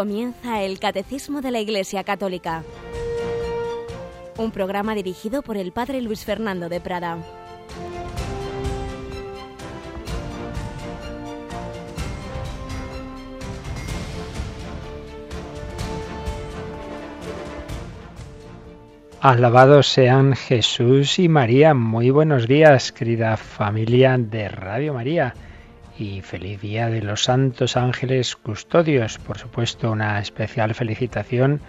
Comienza el Catecismo de la Iglesia Católica, un programa dirigido por el Padre Luis Fernando de Prada. Alabados sean Jesús y María. Muy buenos días, querida familia de Radio María. Y feliz día de los santos ángeles custodios. Por supuesto, una especial felicitación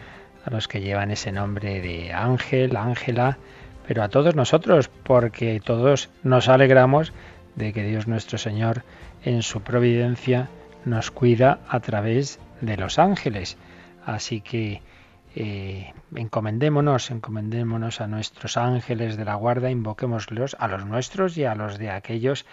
a los que llevan ese nombre de ángel, ángela, pero a todos nosotros, porque todos nos alegramos de que Dios nuestro Señor en su providencia nos cuida a través de los ángeles. Así que eh, encomendémonos, encomendémonos a nuestros ángeles de la guarda, invoquémoslos a los nuestros y a los de aquellos que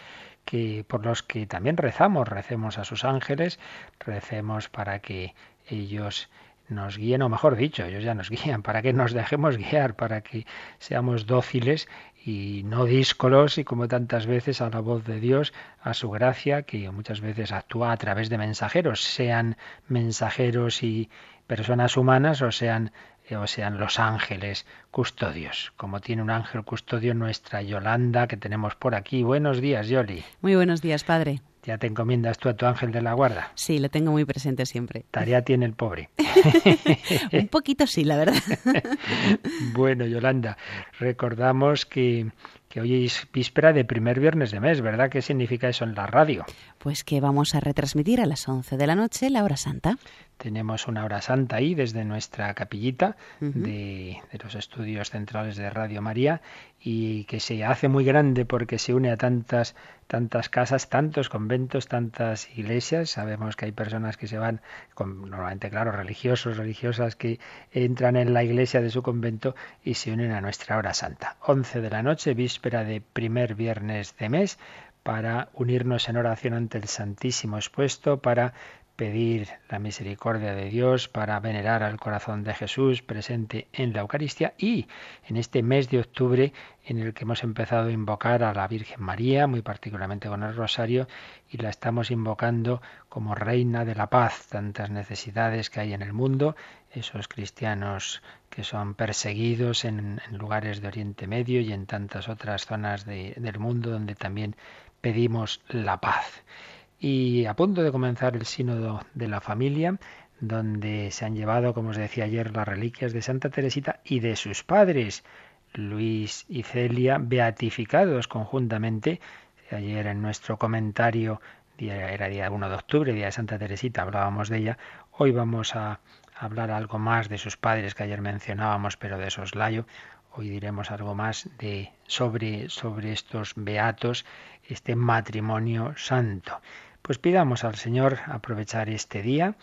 por los que también rezamos, recemos a sus ángeles, recemos para que ellos nos guíen, o mejor dicho, ellos ya nos guían, para que nos dejemos guiar, para que seamos dóciles y no díscolos y como tantas veces a la voz de Dios, a su gracia, que muchas veces actúa a través de mensajeros, sean mensajeros y personas humanas o sean o sean los ángeles custodios, como tiene un ángel custodio nuestra Yolanda que tenemos por aquí. Buenos días, Yoli. Muy buenos días, padre. ¿Ya te encomiendas tú a tu ángel de la guarda? Sí, lo tengo muy presente siempre. Tarea tiene el pobre. un poquito sí, la verdad. bueno, Yolanda, recordamos que que hoy es víspera de primer viernes de mes, ¿verdad? ¿Qué significa eso en la radio? Pues que vamos a retransmitir a las 11 de la noche la hora santa. Tenemos una hora santa ahí desde nuestra capillita de, de, los estudios centrales de Radio María y que se hace muy grande porque se une a tantas tantas casas, tantos conventos, tantas iglesias. Sabemos que hay personas que se van, con, normalmente, claro, religiosos, religiosas, que entran en la iglesia de su convento y se unen a nuestra hora santa. 11 de la noche, víspera de primer viernes de mes, para unirnos en oración ante el Santísimo expuesto, para pedir la misericordia de Dios, para venerar al corazón de Jesús presente en la Eucaristía y en este mes de octubre en el que hemos empezado a invocar a la Virgen María, muy particularmente con el rosario, y la estamos invocando como Reina de la Paz, tantas necesidades que hay en el mundo, esos cristianos que son perseguidos en, lugares de Oriente Medio y en tantas otras zonas del mundo donde también pedimos la paz y a punto de comenzar el sínodo de la familia, donde se han llevado, como os decía ayer, las reliquias de Santa Teresita y de sus padres, Luis y Celia, beatificados conjuntamente. Ayer en nuestro comentario, era día 1 de octubre, día de Santa Teresita, hablábamos de ella. Hoy vamos a hablar algo más de sus padres que ayer mencionábamos, pero de soslayo. Hoy diremos algo más de sobre, sobre estos beatos, este matrimonio santo. Pues pidamos al Señor aprovechar este día,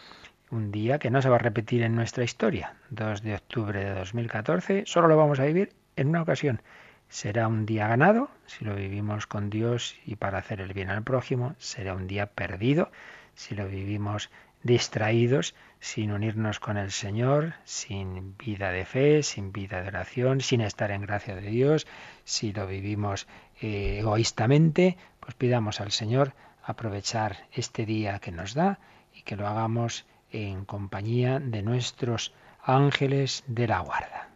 un día que no se va a repetir en nuestra historia. 2 de octubre de 2014, solo lo vamos a vivir en una ocasión. Será un día ganado si lo vivimos con Dios y para hacer el bien al prójimo. Será un día perdido si lo vivimos distraídos, sin unirnos con el Señor, sin vida de fe, sin vida de oración, sin estar en gracia de Dios, si lo vivimos eh, egoístamente, pues pidamos al Señor aprovechar este día que nos da y que lo hagamos en compañía de nuestros ángeles de la guarda.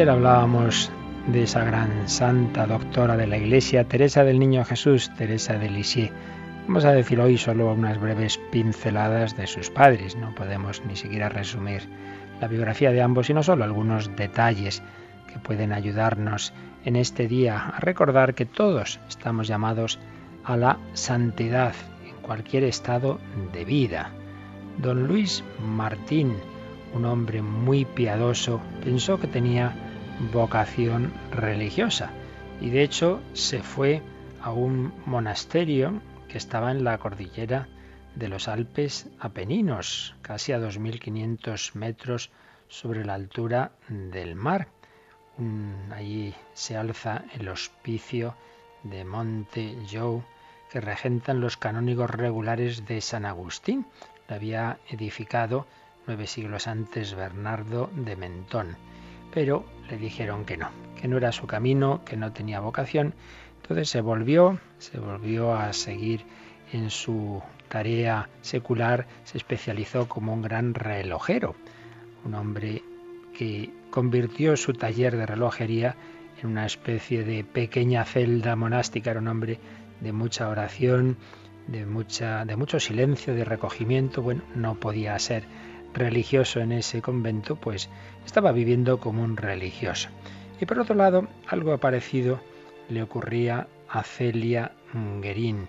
Ayer hablábamos de esa gran santa doctora de la Iglesia, Teresa del Niño Jesús, Teresa de Lisieux. Vamos a decir hoy solo unas breves pinceladas de sus padres. No podemos ni siquiera resumir la biografía de ambos, sino solo algunos detalles que pueden ayudarnos en este día a recordar que todos estamos llamados a la santidad en cualquier estado de vida. Don Luis Martín, un hombre muy piadoso, pensó que tenía vocación religiosa y de hecho se fue a un monasterio que estaba en la cordillera de los Alpes Apeninos, casi a 2.500 metros sobre la altura del mar. allí se alza el hospicio de Monte Jou que regentan los canónigos regulares de San Agustín. Lo había edificado nueve siglos antes Bernardo de Mentón. Pero le dijeron que no, que no era su camino, que no tenía vocación. Entonces se volvió, se volvió a seguir en su tarea secular, se especializó como un gran relojero, un hombre que convirtió su taller de relojería en una especie de pequeña celda monástica, era un hombre de mucha oración, de, mucha, de mucho silencio, de recogimiento. Bueno, no podía ser religioso en ese convento, pues estaba viviendo como un religioso. Y por otro lado, algo parecido le ocurría a Celia Guerín,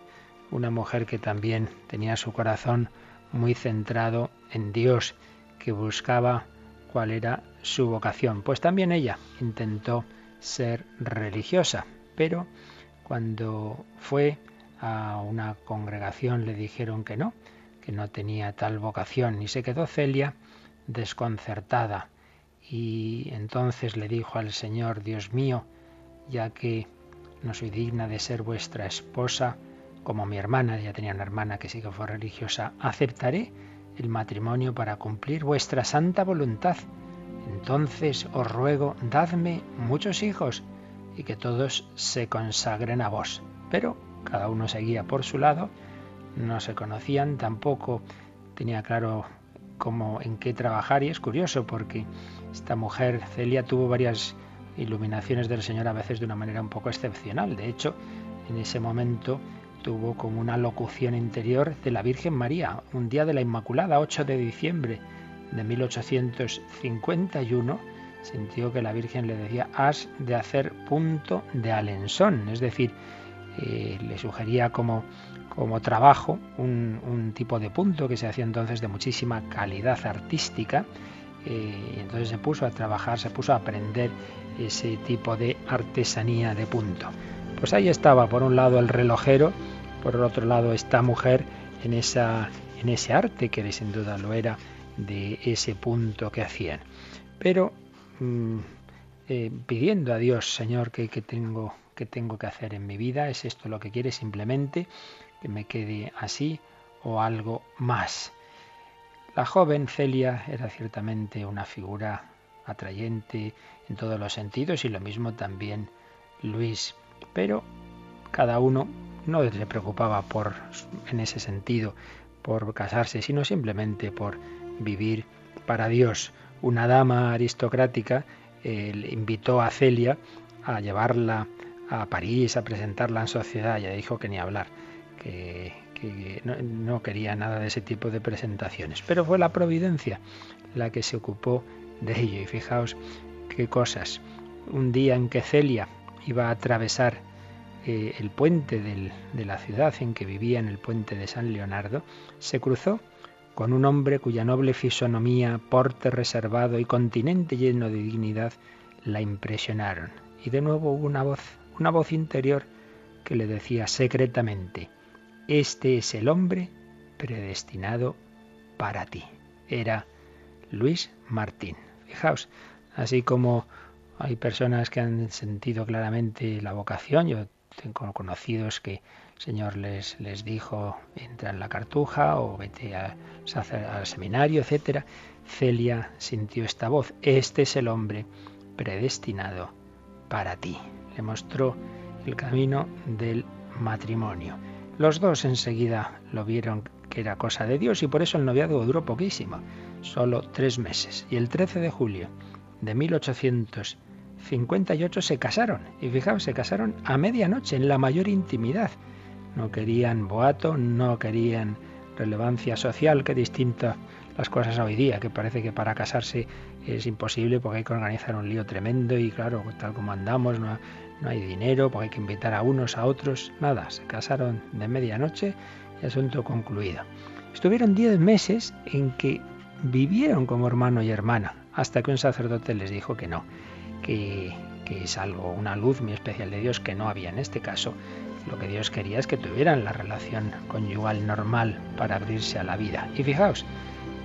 una mujer que también tenía su corazón muy centrado en Dios, que buscaba cuál era su vocación. Pues también ella intentó ser religiosa, pero cuando fue a una congregación le dijeron que no, que no tenía tal vocación y se quedó Celia desconcertada y entonces le dijo al Señor, Dios mío, ya que no soy digna de ser vuestra esposa, como mi hermana, ya tenía una hermana que sí que fue religiosa, aceptaré el matrimonio para cumplir vuestra santa voluntad. Entonces os ruego, dadme muchos hijos y que todos se consagren a vos. Pero cada uno seguía por su lado, no se conocían, tampoco tenía claro cómo en qué trabajar y es curioso porque esta mujer Celia tuvo varias iluminaciones del Señor a veces de una manera un poco excepcional. De hecho, en ese momento tuvo como una locución interior de la Virgen María, un día de la Inmaculada, 8 de diciembre de 1851 sintió que la Virgen le decía, has de hacer punto de alensón, es decir, eh, le sugería como, como trabajo un, tipo de punto que se hacía entonces de muchísima calidad artística, eh, y entonces se puso a trabajar, se puso a aprender ese tipo de artesanía de punto. Pues ahí estaba, por un lado el relojero, por el otro lado esta mujer en, esa, en ese arte que sin duda lo era de ese punto que hacían. Pero Mm, eh, pidiendo a Dios, Señor, que, tengo, que tengo que hacer en mi vida, es esto lo que quiere simplemente, que me quede así o algo más. La joven Celia era ciertamente una figura atrayente en todos los sentidos y lo mismo también Luis, pero cada uno no se preocupaba por en ese sentido por casarse, sino simplemente por vivir para Dios una dama aristocrática invitó a Celia a llevarla a París, a presentarla en sociedad. Ya dijo que ni hablar, que, no, quería nada de ese tipo de presentaciones. Pero fue la providencia la que se ocupó de ello. Y fijaos qué cosas. Un día en que Celia iba a atravesar eh, el puente de la ciudad en que vivía, en el puente de San Leonardo, se cruzó con un hombre cuya noble fisonomía, porte reservado y continente lleno de dignidad la impresionaron. Y de nuevo hubo una voz, una voz interior que le decía secretamente, este es el hombre predestinado para ti. Era Luis Martín. Fijaos, así como hay personas que han sentido claramente la vocación, yo tengo conocidos que Señor les, les dijo, entra en la cartuja o vete al seminario, etc. Celia sintió esta voz, este es el hombre predestinado para ti. Le mostró el camino del matrimonio. Los dos enseguida lo vieron que era cosa de Dios y por eso el noviazgo duró poquísimo, solo tres meses. Y el 13 de julio de 1858 se casaron. Y fijaos, se casaron a medianoche, en la mayor intimidad no querían boato, no querían relevancia social, que distinta las cosas hoy día, que parece que para casarse es imposible porque hay que organizar un lío tremendo y claro, tal como andamos, no, no hay dinero, porque hay que invitar a unos, a otros, nada, se casaron de medianoche y asunto concluido. Estuvieron diez meses en que vivieron como hermano y hermana, hasta que un sacerdote les dijo que no, que, que es algo, una luz muy especial de Dios que no había en este caso lo que Dios quería es que tuvieran la relación conyugal normal para abrirse a la vida. Y fijaos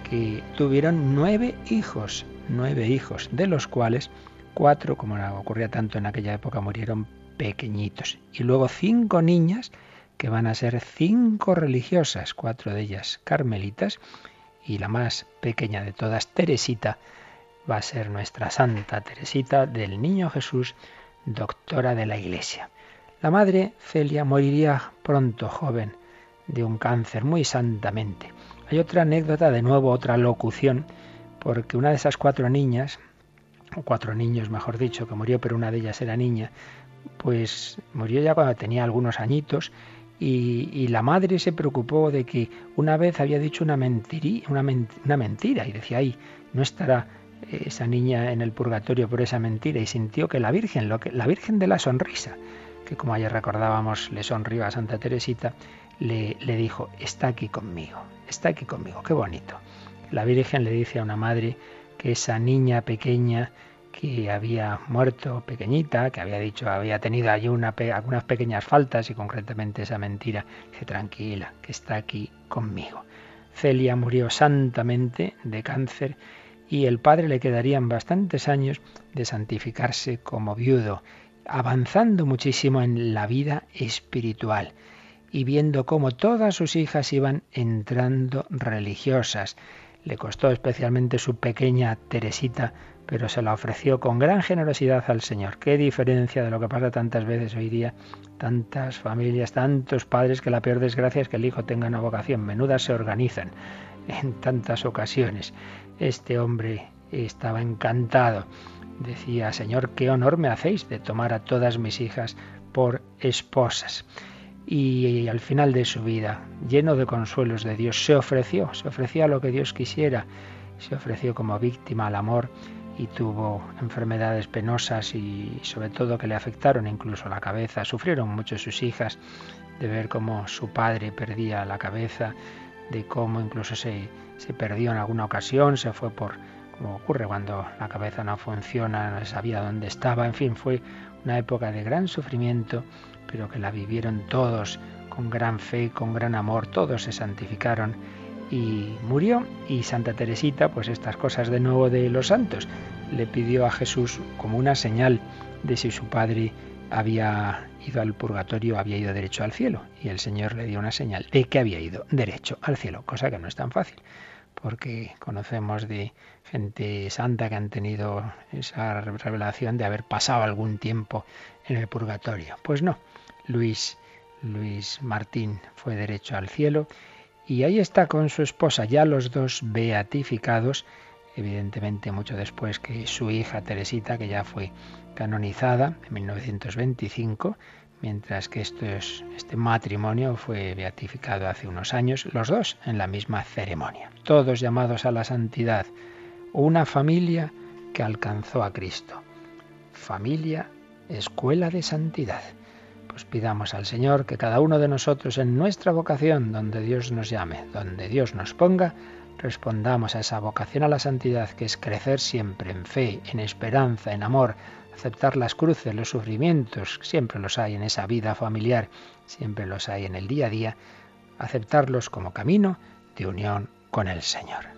que tuvieron nueve hijos, nueve hijos, de los cuales cuatro, como ocurría tanto en aquella época, murieron pequeñitos. Y luego cinco niñas que van a ser cinco religiosas, cuatro de ellas carmelitas, y la más pequeña de todas, Teresita, va a ser nuestra Santa Teresita del Niño Jesús, doctora de la Iglesia. La madre Celia moriría pronto, joven, de un cáncer, muy santamente. Hay otra anécdota, de nuevo otra locución, porque una de esas cuatro niñas, cuatro niños mejor dicho, que murió, pero una de ellas era niña, pues murió ya cuando tenía algunos añitos y, la madre se preocupó de que una vez había dicho una, una, una mentira y decía, ay, no estará esa niña en el purgatorio por esa mentira y sintió que la Virgen, lo que, la Virgen de la sonrisa, que como ayer recordábamos le sonrió a Santa Teresita, le dijo, está aquí conmigo, está aquí conmigo, qué bonito. La Virgen le dice a una madre que esa niña pequeña que había muerto pequeñita, que había dicho, había tenido allí una, algunas pequeñas faltas y concretamente esa mentira, dice, tranquila, que está aquí conmigo. Celia murió santamente de cáncer y el padre le quedarían bastantes años de santificarse como viudo, avanzando muchísimo en la vida espiritual y viendo cómo todas sus hijas iban entrando religiosas. Le costó especialmente su pequeña Teresita pero se la ofreció con gran generosidad al Señor. Qué diferencia de lo que pasa tantas veces hoy día, tantas familias, tantos padres que la peor desgracia es que el hijo tenga una vocación. Menudas se organizan en tantas ocasiones. Este hombre estaba encantado. Decía, Señor, qué honor me hacéis de tomar a todas mis hijas por esposas. Y al final de su vida, lleno de consuelos de Dios, se ofreció, se ofreció a lo que Dios quisiera, se ofreció como víctima al amor y tuvo enfermedades penosas y sobre todo que le afectaron incluso la cabeza. Sufrieron mucho sus hijas de ver cómo su padre perdía la cabeza, de cómo incluso se, se perdió en alguna ocasión, se fue por, como ocurre cuando la cabeza no funciona, no sabía dónde estaba, en fin, fue una época de gran sufrimiento, pero que la vivieron todos con gran fe, con gran amor, todos se santificaron y murió. Y Santa Teresita, pues estas cosas de nuevo de los santos, le pidió a Jesús como una señal de si su padre había ido al purgatorio, había ido derecho al cielo. Y el Señor le dio una señal de que había ido derecho al cielo, cosa que no es tan fácil, porque conocemos de gente santa que han tenido esa revelación de haber pasado algún tiempo en el purgatorio. Pues no, Luis, Luis Martín fue derecho al cielo y ahí está con su esposa, ya los dos beatificados, evidentemente mucho después que su hija Teresita, que ya fue canonizada en 1925, mientras que este matrimonio fue beatificado hace unos años, los dos en la misma ceremonia. Todos llamados a la santidad, una familia que alcanzó a Cristo. Familia, escuela de santidad. Pues pidamos al Señor que cada uno de nosotros en nuestra vocación, donde Dios nos llame, donde Dios nos ponga, respondamos a esa vocación a la santidad que es crecer siempre en fe, en esperanza, en amor, aceptar las cruces, los sufrimientos, siempre los hay en esa vida familiar, siempre los hay en el día a día, aceptarlos como camino de unión con el Señor.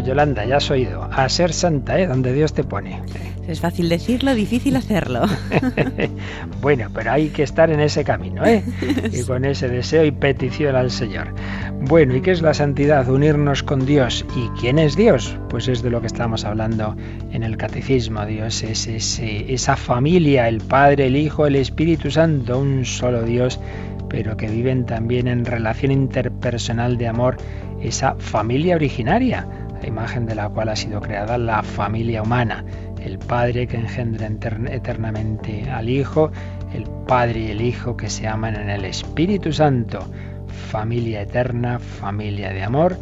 Yolanda, ya has oído. A ser santa, ¿eh? Donde Dios te pone. Es fácil decirlo, difícil hacerlo. bueno, pero hay que estar en ese camino, ¿eh? Y con ese deseo y petición al Señor. Bueno, ¿y qué es la santidad? Unirnos con Dios. ¿Y quién es Dios? Pues es de lo que estamos hablando en el Catecismo. Dios es esa familia, el Padre, el Hijo, el Espíritu Santo, un solo Dios, pero que viven también en relación interpersonal de amor, esa familia originaria, imagen de la cual ha sido creada la familia humana. El Padre que engendra eternamente al Hijo, el Padre y el Hijo que se aman en el Espíritu Santo familia eterna, familia de amor.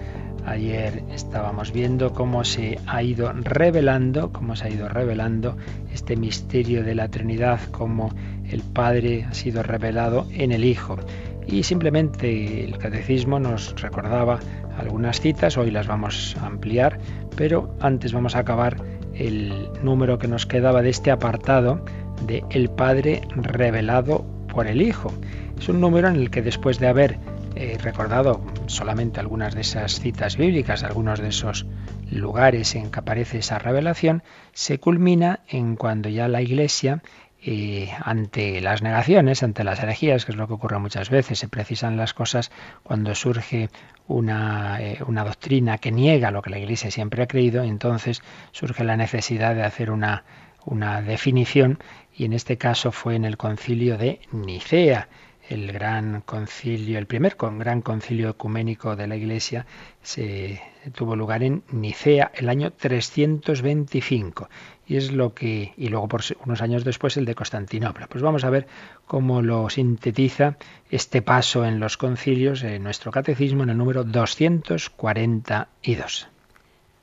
Ayer estábamos viendo cómo se ha ido revelando, cómo se ha ido revelando este misterio de la Trinidad, cómo el Padre ha sido revelado en el Hijo. Y simplemente el catecismo nos recordaba algunas citas, hoy las vamos a ampliar, pero antes vamos a acabar el número que nos quedaba de este apartado de El Padre revelado por el Hijo. Es un número en el que después de haber He recordado solamente algunas de esas citas bíblicas, algunos de esos lugares en que aparece esa revelación, se culmina en cuando ya la Iglesia, eh, ante las negaciones, ante las herejías, que es lo que ocurre muchas veces, se precisan las cosas cuando surge una, eh, una doctrina que niega lo que la Iglesia siempre ha creído, entonces surge la necesidad de hacer una, una definición, y en este caso fue en el concilio de Nicea el gran concilio, el primer gran concilio ecuménico de la Iglesia se tuvo lugar en Nicea el año 325 y es lo que y luego por unos años después el de Constantinopla. Pues vamos a ver cómo lo sintetiza este paso en los concilios en nuestro catecismo en el número 242.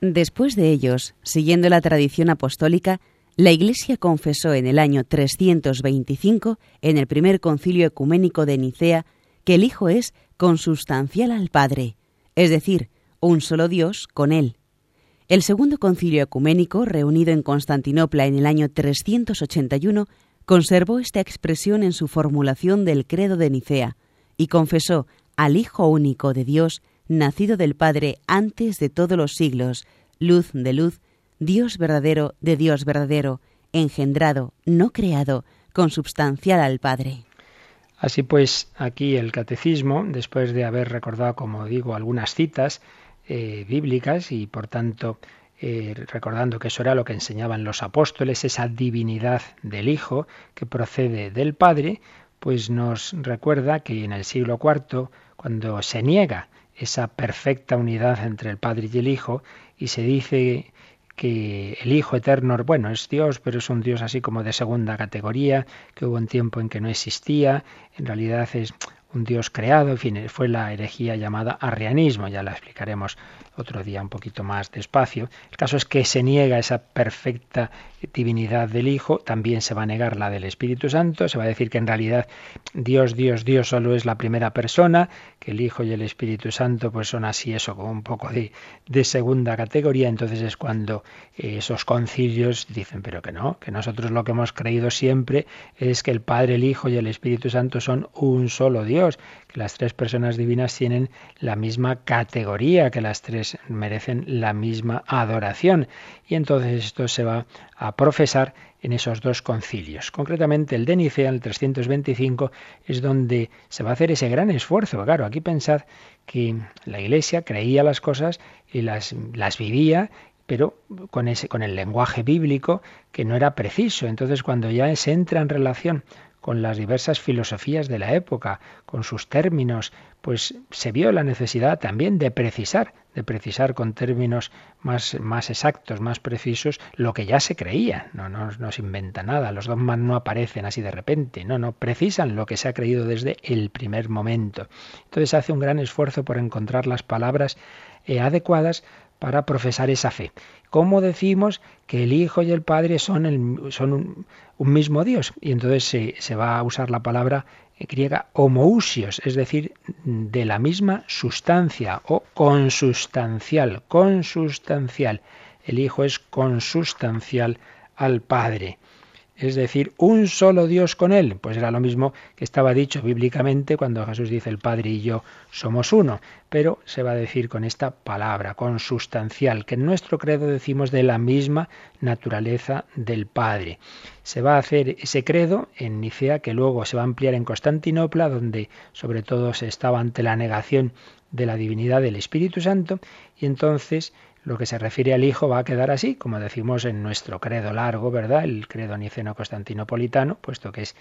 Después de ellos, siguiendo la tradición apostólica, la Iglesia confesó en el año 325, en el primer concilio ecuménico de Nicea, que el Hijo es consustancial al Padre, es decir, un solo Dios con Él. El segundo concilio ecuménico, reunido en Constantinopla en el año 381, conservó esta expresión en su formulación del credo de Nicea y confesó al Hijo único de Dios, nacido del Padre antes de todos los siglos, luz de luz, Dios verdadero de Dios verdadero, engendrado, no creado, consubstancial al Padre. Así pues, aquí el catecismo, después de haber recordado, como digo, algunas citas eh, bíblicas y por tanto eh, recordando que eso era lo que enseñaban los apóstoles, esa divinidad del Hijo que procede del Padre, pues nos recuerda que en el siglo IV, cuando se niega esa perfecta unidad entre el Padre y el Hijo y se dice que el Hijo Eterno, bueno, es Dios, pero es un Dios así como de segunda categoría, que hubo un tiempo en que no existía, en realidad es un Dios creado, en fin, fue la herejía llamada arrianismo, ya la explicaremos otro día un poquito más despacio. El caso es que se niega esa perfecta divinidad del Hijo, también se va a negar la del Espíritu Santo, se va a decir que en realidad Dios, Dios, Dios solo es la primera persona, que el Hijo y el Espíritu Santo pues son así eso, como un poco de, de segunda categoría, entonces es cuando eh, esos concilios dicen, pero que no, que nosotros lo que hemos creído siempre es que el Padre, el Hijo y el Espíritu Santo son un solo Dios, que las tres personas divinas tienen la misma categoría, que las tres merecen la misma adoración. Y entonces esto se va a profesar en esos dos concilios. Concretamente el de Nicea, el 325, es donde se va a hacer ese gran esfuerzo. Claro, aquí pensad que la Iglesia creía las cosas y las, las vivía pero con, ese, con el lenguaje bíblico que no era preciso. Entonces, cuando ya se entra en relación con las diversas filosofías de la época, con sus términos, pues se vio la necesidad también de precisar, de precisar con términos más, más exactos, más precisos, lo que ya se creía. No, no, se inventa nada, los dogmas no aparecen así de repente, no, no, precisan lo que se ha creído desde el primer momento. Entonces hace un gran esfuerzo por encontrar las palabras eh, adecuadas para profesar esa fe. ¿Cómo decimos que el Hijo y el Padre son, el, son un, mismo Dios? Y entonces se, se, va a usar la palabra griega homousios, es decir, de la misma sustancia o consustancial, consustancial. El Hijo es consustancial al Padre es decir, un solo Dios con él. Pues era lo mismo que estaba dicho bíblicamente cuando Jesús dice el Padre y yo somos uno, pero se va a decir con esta palabra, consustancial, que en nuestro credo decimos de la misma naturaleza del Padre. Se va a hacer ese credo en Nicea que luego se va a ampliar en Constantinopla, donde sobre todo se estaba ante la negación de la divinidad del Espíritu Santo y entonces lo que se refiere al Hijo va a quedar así, como decimos en nuestro credo largo, ¿verdad? El credo niceno-constantinopolitano, puesto que es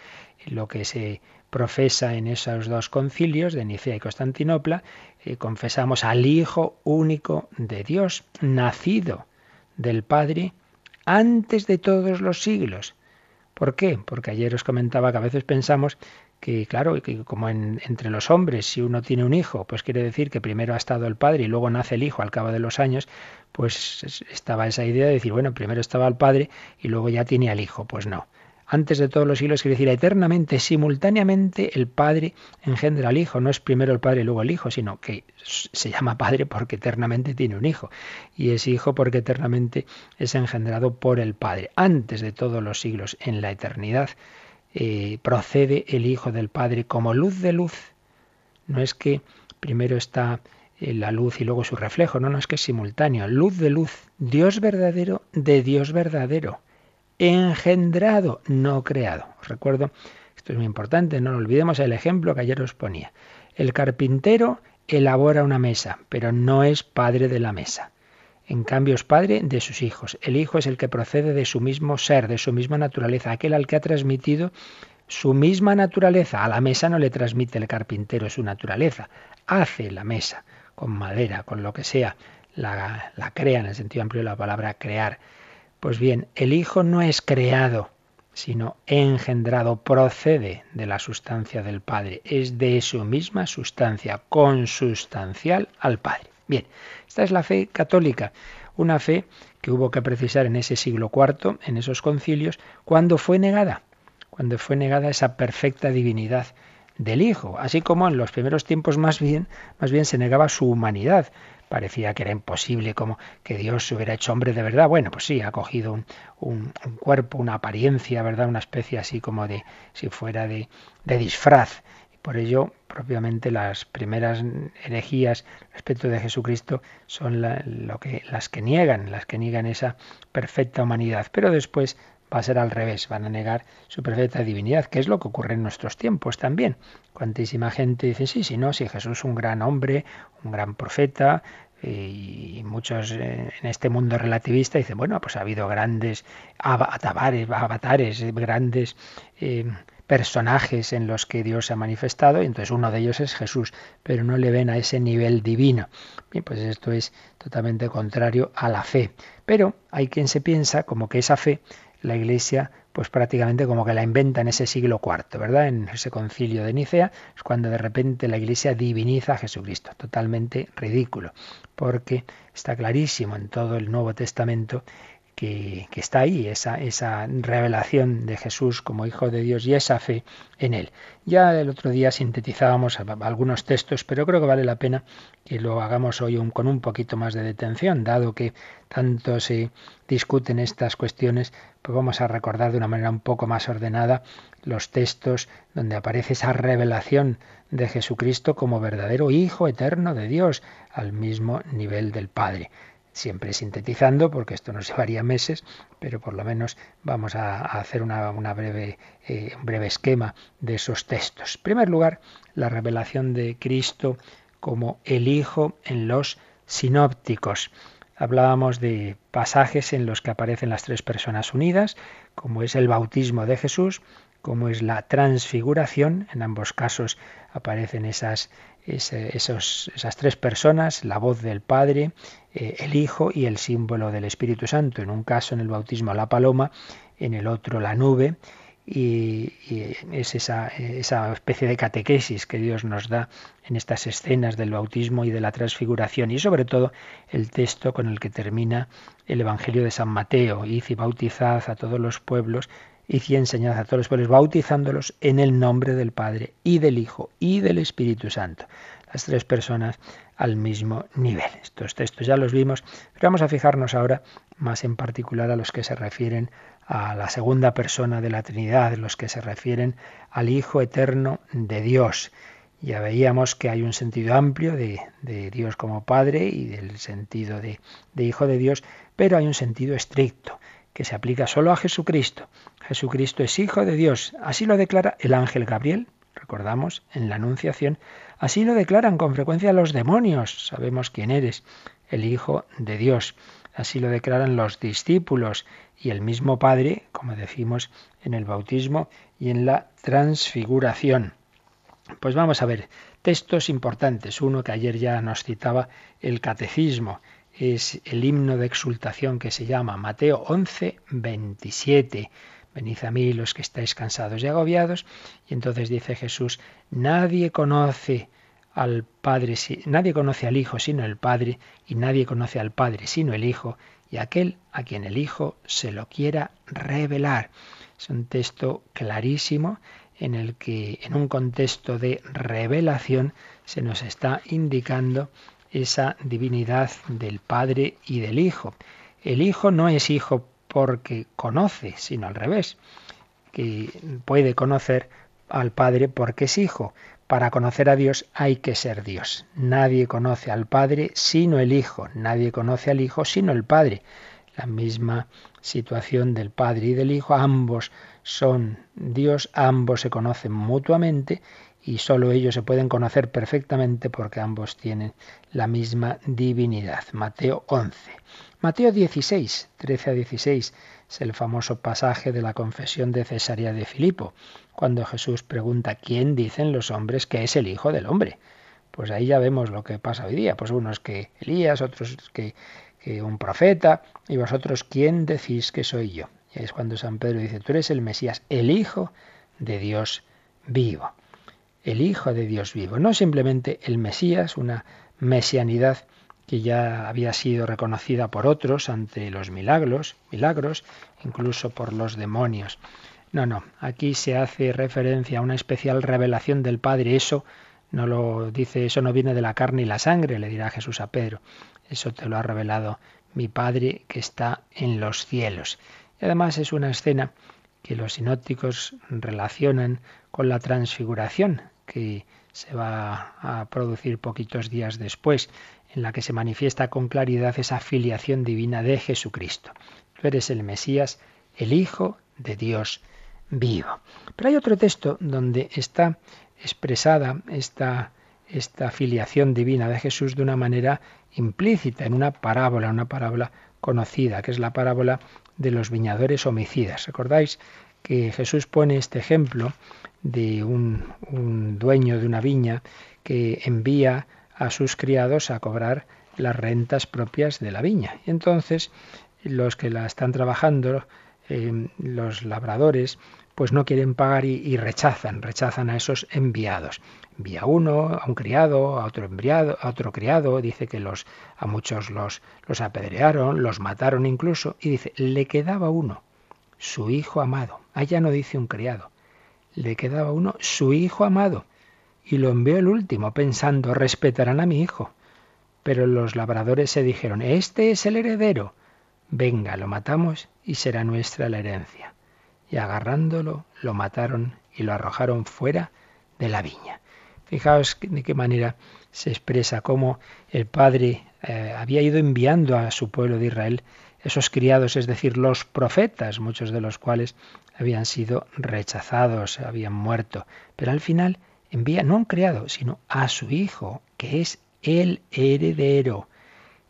lo que se profesa en esos dos concilios de Nicea y Constantinopla, eh, confesamos al Hijo único de Dios, nacido del Padre antes de todos los siglos. ¿Por qué? Porque ayer os comentaba que a veces pensamos que claro, que como entre los hombres, si uno tiene un hijo, pues quiere decir que primero ha estado el padre y luego nace el hijo al cabo de los años, pues estaba esa idea de decir, bueno, primero estaba el padre y luego ya tiene al hijo. Pues no. Antes de todos los siglos, quiere decir eternamente, simultáneamente, el Padre engendra al Hijo. No es primero el Padre y luego el Hijo, sino que se llama Padre porque eternamente tiene un Hijo. Y es Hijo porque eternamente es engendrado por el Padre. Antes de todos los siglos, en la eternidad, eh, procede el Hijo del Padre como luz de luz. No es que primero está eh, la luz y luego su reflejo, no, no es que es simultáneo. Luz de luz, Dios verdadero de Dios verdadero, engendrado, no creado. Os recuerdo, esto es muy importante, no olvidemos el ejemplo que ayer os ponía. El carpintero elabora una mesa, pero no es padre de la mesa. En cambio es padre de sus hijos. El hijo es el que procede de su mismo ser, de su misma naturaleza, aquel al que ha transmitido su misma naturaleza. A la mesa no le transmite el carpintero su naturaleza, hace la mesa con madera, con lo que sea, la, crea en el sentido amplio de la palabra crear. Pues bien, el hijo no es creado, sino engendrado, procede de la sustancia del Padre, es de su misma sustancia, consustancial al Padre. Bien, esta es la fe católica, una fe que hubo que precisar en ese siglo IV, en esos concilios, cuando fue negada, cuando fue negada esa perfecta divinidad del Hijo, así como en los primeros tiempos más bien, más bien se negaba su humanidad. Parecía que era imposible como que Dios se hubiera hecho hombre de verdad. Bueno, pues sí, ha cogido un, un, cuerpo, una apariencia, ¿verdad? Una especie así como de, si fuera de, de disfraz. Por ello, propiamente las primeras herejías respecto de Jesucristo son las que niegan, las que niegan esa perfecta humanidad. Pero después va a ser al revés, van a negar su perfecta divinidad, que es lo que ocurre en nuestros tiempos también. Cuantísima gente dice, sí, sí, no, si Jesús es un gran hombre, un gran profeta, y muchos en este mundo relativista dicen, bueno, pues ha habido grandes avatares, avatares grandes eh, personajes en los que Dios se ha manifestado, y entonces uno de ellos es Jesús, pero no le ven a ese nivel divino. Bien, pues esto es totalmente contrario a la fe. Pero hay quien se piensa como que esa fe, la Iglesia, pues prácticamente como que la inventa en ese siglo IV, ¿verdad? En ese concilio de Nicea, es cuando de repente la Iglesia diviniza a Jesucristo. Totalmente ridículo, porque está clarísimo en todo el Nuevo Testamento que, está ahí, esa, esa revelación de Jesús como Hijo de Dios y esa fe en Él. Ya el otro día sintetizábamos algunos textos, pero creo que vale la pena que lo hagamos hoy con un poquito más de detención, dado que tanto se discuten estas cuestiones, pues vamos a recordar de una manera un poco más ordenada los textos donde aparece esa revelación de Jesucristo como verdadero Hijo eterno de Dios, al mismo nivel del Padre siempre sintetizando, porque esto nos llevaría meses, pero por lo menos vamos a, hacer una, breve, eh, un breve esquema de esos textos. En primer lugar, la revelación de Cristo como el Hijo en los sinópticos. Hablábamos de pasajes en los que aparecen las tres personas unidas, como es el bautismo de Jesús, como es la transfiguración, en ambos casos aparecen esas esas tres personas, la voz del Padre, eh, el Hijo y el símbolo del Espíritu Santo. En un caso, en el bautismo, la paloma, en el otro, la nube. Y, es esa, esa, especie de catequesis que Dios nos da en estas escenas del bautismo y de la transfiguración y sobre todo el texto con el que termina el Evangelio de San Mateo, id y bautizad a todos los pueblos y enseñad a todos los pueblos, bautizándolos en el nombre del Padre y del Hijo y del Espíritu Santo. Las tres personas al mismo nivel. Estos textos ya los vimos, pero vamos a fijarnos ahora más en particular a los que se refieren a la segunda persona de la Trinidad, los que se refieren al Hijo eterno de Dios. Ya veíamos que hay un sentido amplio de, Dios como Padre y del sentido de Hijo de Dios, pero hay un sentido estricto que se aplica solo a Jesucristo. Jesucristo es Hijo de Dios. Así lo declara el ángel Gabriel, recordamos, en la Anunciación, Así lo declaran con frecuencia los demonios. Sabemos quién eres, el Hijo de Dios. Así lo declaran los discípulos y el mismo Padre, como decimos en el bautismo y en la transfiguración. Pues vamos a ver textos importantes. Uno que ayer ya nos citaba el catecismo es el himno de exultación que se llama Mateo 11, 27. Venid a mí los que estáis cansados y agobiados. Y entonces dice Jesús, nadie conoce al Padre, nadie conoce al Hijo sino el Padre, y nadie conoce al Padre sino el Hijo, y aquel a quien el Hijo se lo quiera revelar. Es un texto clarísimo en el que en un contexto de revelación se nos está indicando esa divinidad del Padre y del Hijo. El Hijo no es hijo porque conoce, sino al revés, que puede conocer al Padre porque es hijo. Para conocer a Dios hay que ser Dios. Nadie conoce al Padre sino el Hijo. Nadie conoce al Hijo sino el Padre. La misma situación del Padre y del Hijo. Ambos son Dios, ambos se conocen mutuamente y solo ellos se pueden conocer perfectamente porque ambos tienen la misma divinidad. Mateo 11. Mateo 16, 13 a 16 es el famoso pasaje de la confesión de Cesarea de Filipo, cuando Jesús pregunta quién dicen los hombres que es el Hijo del Hombre. Pues ahí ya vemos lo que pasa hoy día. Pues unos que Elías, otros que, un profeta, y vosotros quién decís que soy yo. Y es cuando San Pedro dice, tú eres el Mesías, el Hijo de Dios vivo el Hijo de Dios vivo, no simplemente el Mesías, una mesianidad que ya había sido reconocida por otros ante los milagros, milagros, incluso por los demonios. No, no, aquí se hace referencia a una especial revelación del Padre, eso no lo dice, eso no viene de la carne y la sangre, le dirá Jesús a Pedro. Eso te lo ha revelado mi Padre que está en los cielos. Y además es una escena que los sinópticos relacionan con la transfiguración, que se va a producir poquitos días después, en la que se manifiesta con claridad esa filiación divina de Jesucristo. Tú eres el Mesías, el Hijo de Dios vivo. Pero hay otro texto donde está expresada esta, esta filiación divina de Jesús de una manera implícita, en una parábola, una parábola conocida, que es la parábola de los viñadores homicidas. ¿Recordáis que Jesús pone este ejemplo de un, dueño de una viña que envía a sus criados a cobrar las rentas propias de la viña. Y entonces los que la están trabajando, eh, los labradores, pues no quieren pagar y, rechazan, rechazan a esos enviados. Envía uno, a un criado, a otro enviado, a otro criado, dice que los, a muchos los, los apedrearon, los mataron incluso, y dice, le quedaba uno, su hijo amado. Allá no dice un criado, le quedaba uno, su hijo amado, y lo envió el último, pensando, respetarán a mi hijo. Pero los labradores se dijeron, este es el heredero, venga, lo matamos y será nuestra la herencia. Y agarrándolo, lo mataron y lo arrojaron fuera de la viña. Fijaos de qué manera se expresa cómo el Padre eh, había ido enviando a su pueblo de Israel esos criados, es decir, los profetas, muchos de los cuales habían sido rechazados, habían muerto. Pero al final envía no a un criado, sino a su hijo, que es el heredero.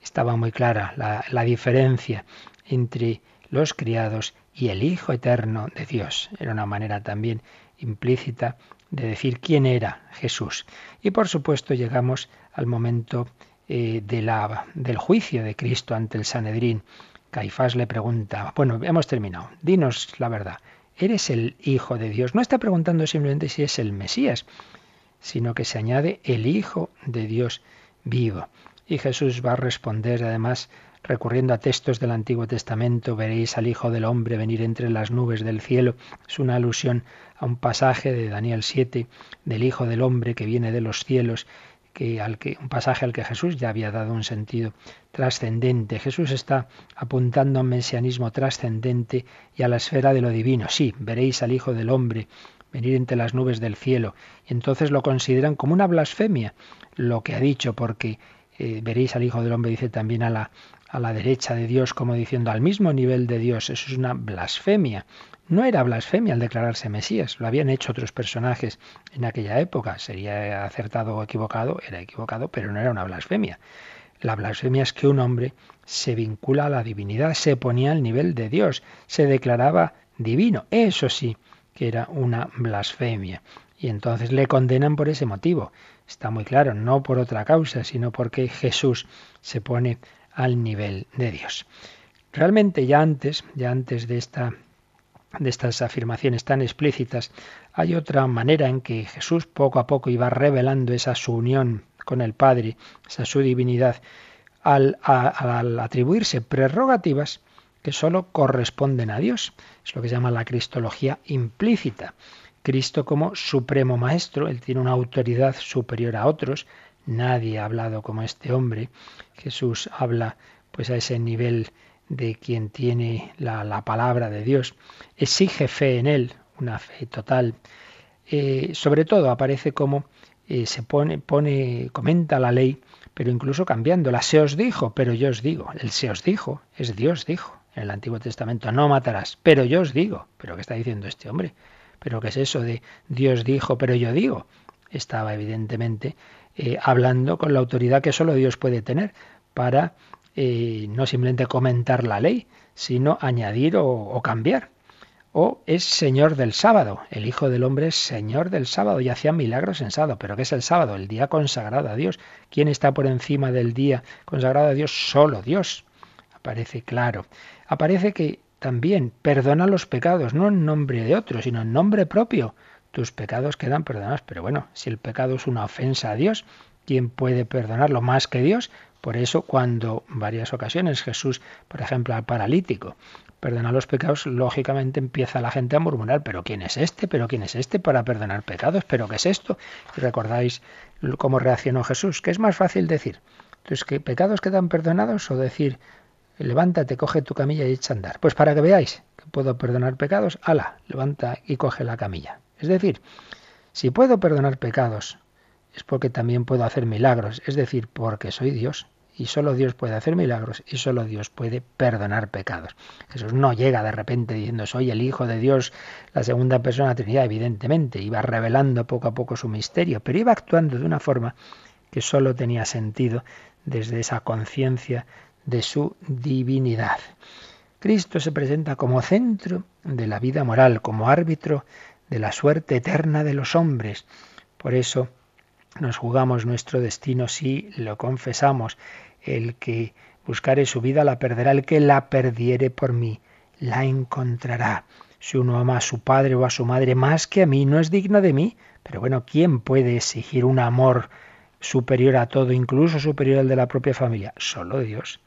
Estaba muy clara la, diferencia entre los criados y el Hijo Eterno de Dios. Era una manera también implícita de decir quién era Jesús. Y por supuesto llegamos al momento eh, del juicio de Cristo ante el Sanedrín. Caifás le pregunta, bueno, hemos terminado, dinos la verdad, ¿eres el Hijo de Dios? No está preguntando simplemente si es el Mesías, sino que se añade el Hijo de Dios vivo. Y Jesús va a responder además recurriendo a textos del Antiguo Testamento, veréis al Hijo del Hombre venir entre las nubes del cielo. Es una alusión a un pasaje de Daniel 7 del Hijo del Hombre que viene de los cielos que, un pasaje al que Jesús ya había dado un sentido trascendente. Jesús está apuntando a un mesianismo trascendente y a la esfera de lo divino. Sí, veréis al Hijo del Hombre venir entre las nubes del cielo. Y entonces lo consideran como una blasfemia lo que ha dicho, porque eh, veréis al Hijo del Hombre, dice también a la, a la derecha de Dios, como diciendo al mismo nivel de Dios. Eso es una blasfemia. No era blasfemia al declararse Mesías, lo habían hecho otros personajes en aquella época. Sería acertado o equivocado, era equivocado, pero no era una blasfemia. La blasfemia es que un hombre se vincula a la divinidad, se ponía al nivel de Dios, se declaraba divino. Eso sí que era una blasfemia. Y entonces le condenan por ese motivo. Está muy claro, no por otra causa, sino porque Jesús se pone al nivel de Dios. Realmente ya antes, ya antes de esta de estas afirmaciones tan explícitas, hay otra manera en que Jesús poco a poco iba revelando esa su unión con el Padre, esa su divinidad, al, atribuirse prerrogativas que sólo corresponden a Dios. Es lo que se llama la cristología implícita. Cristo como supremo maestro, él tiene una autoridad superior a otros, nadie ha hablado como este hombre. Jesús habla pues a ese nivel de quien tiene la, palabra de Dios, exige fe en él, una fe total. Eh, sobre todo aparece como eh, se pone, pone, comenta la ley, pero incluso cambiándola. Se os dijo, pero yo os digo. El se os dijo es Dios dijo en el Antiguo Testamento, no matarás, pero yo os digo. ¿Pero qué está diciendo este hombre? ¿Pero qué es eso de Dios dijo, pero yo digo? Estaba evidentemente eh, hablando con la autoridad que solo Dios puede tener para no simplemente comentar la ley, sino añadir o, cambiar. O es Señor del sábado. El Hijo del Hombre es Señor del sábado y hacía milagros en sábado. ¿Pero qué es el sábado? El día consagrado a Dios. ¿Quién está por encima del día consagrado a Dios? Solo Dios. Aparece claro. Aparece que también perdona los pecados, no en nombre de otro, sino en nombre propio. Tus pecados quedan perdonados. Pero bueno, si el pecado es una ofensa a Dios, ¿quién puede perdonarlo más que Dios? Por eso cuando varias ocasiones Jesús, por ejemplo, al paralítico, perdona los pecados, lógicamente empieza la gente a murmurar, pero ¿quién es este? ¿Pero quién es este para perdonar pecados? ¿Pero qué es esto? Y recordáis cómo reaccionó Jesús, que es más fácil decir, ¿qué pecados quedan perdonados o decir, levántate, coge tu camilla y echa a andar? Pues para que veáis que puedo perdonar pecados, ala, levanta y coge la camilla. Es decir, si puedo perdonar pecados, es porque también puedo hacer milagros, es decir, porque soy Dios y solo Dios puede hacer milagros y solo Dios puede perdonar pecados. Jesús no llega de repente diciendo soy el Hijo de Dios, la segunda persona de la Trinidad, evidentemente, iba revelando poco a poco su misterio, pero iba actuando de una forma que solo tenía sentido desde esa conciencia de su divinidad. Cristo se presenta como centro de la vida moral, como árbitro de la suerte eterna de los hombres. Por eso nos jugamos nuestro destino si lo confesamos. El que buscare su vida la perderá, el que la perdiere por mí la encontrará. Si uno ama a su padre o a su madre más que a mí, no es digno de mí. Pero bueno, ¿quién puede exigir un amor superior a todo, incluso superior al de la propia familia? Solo Dios.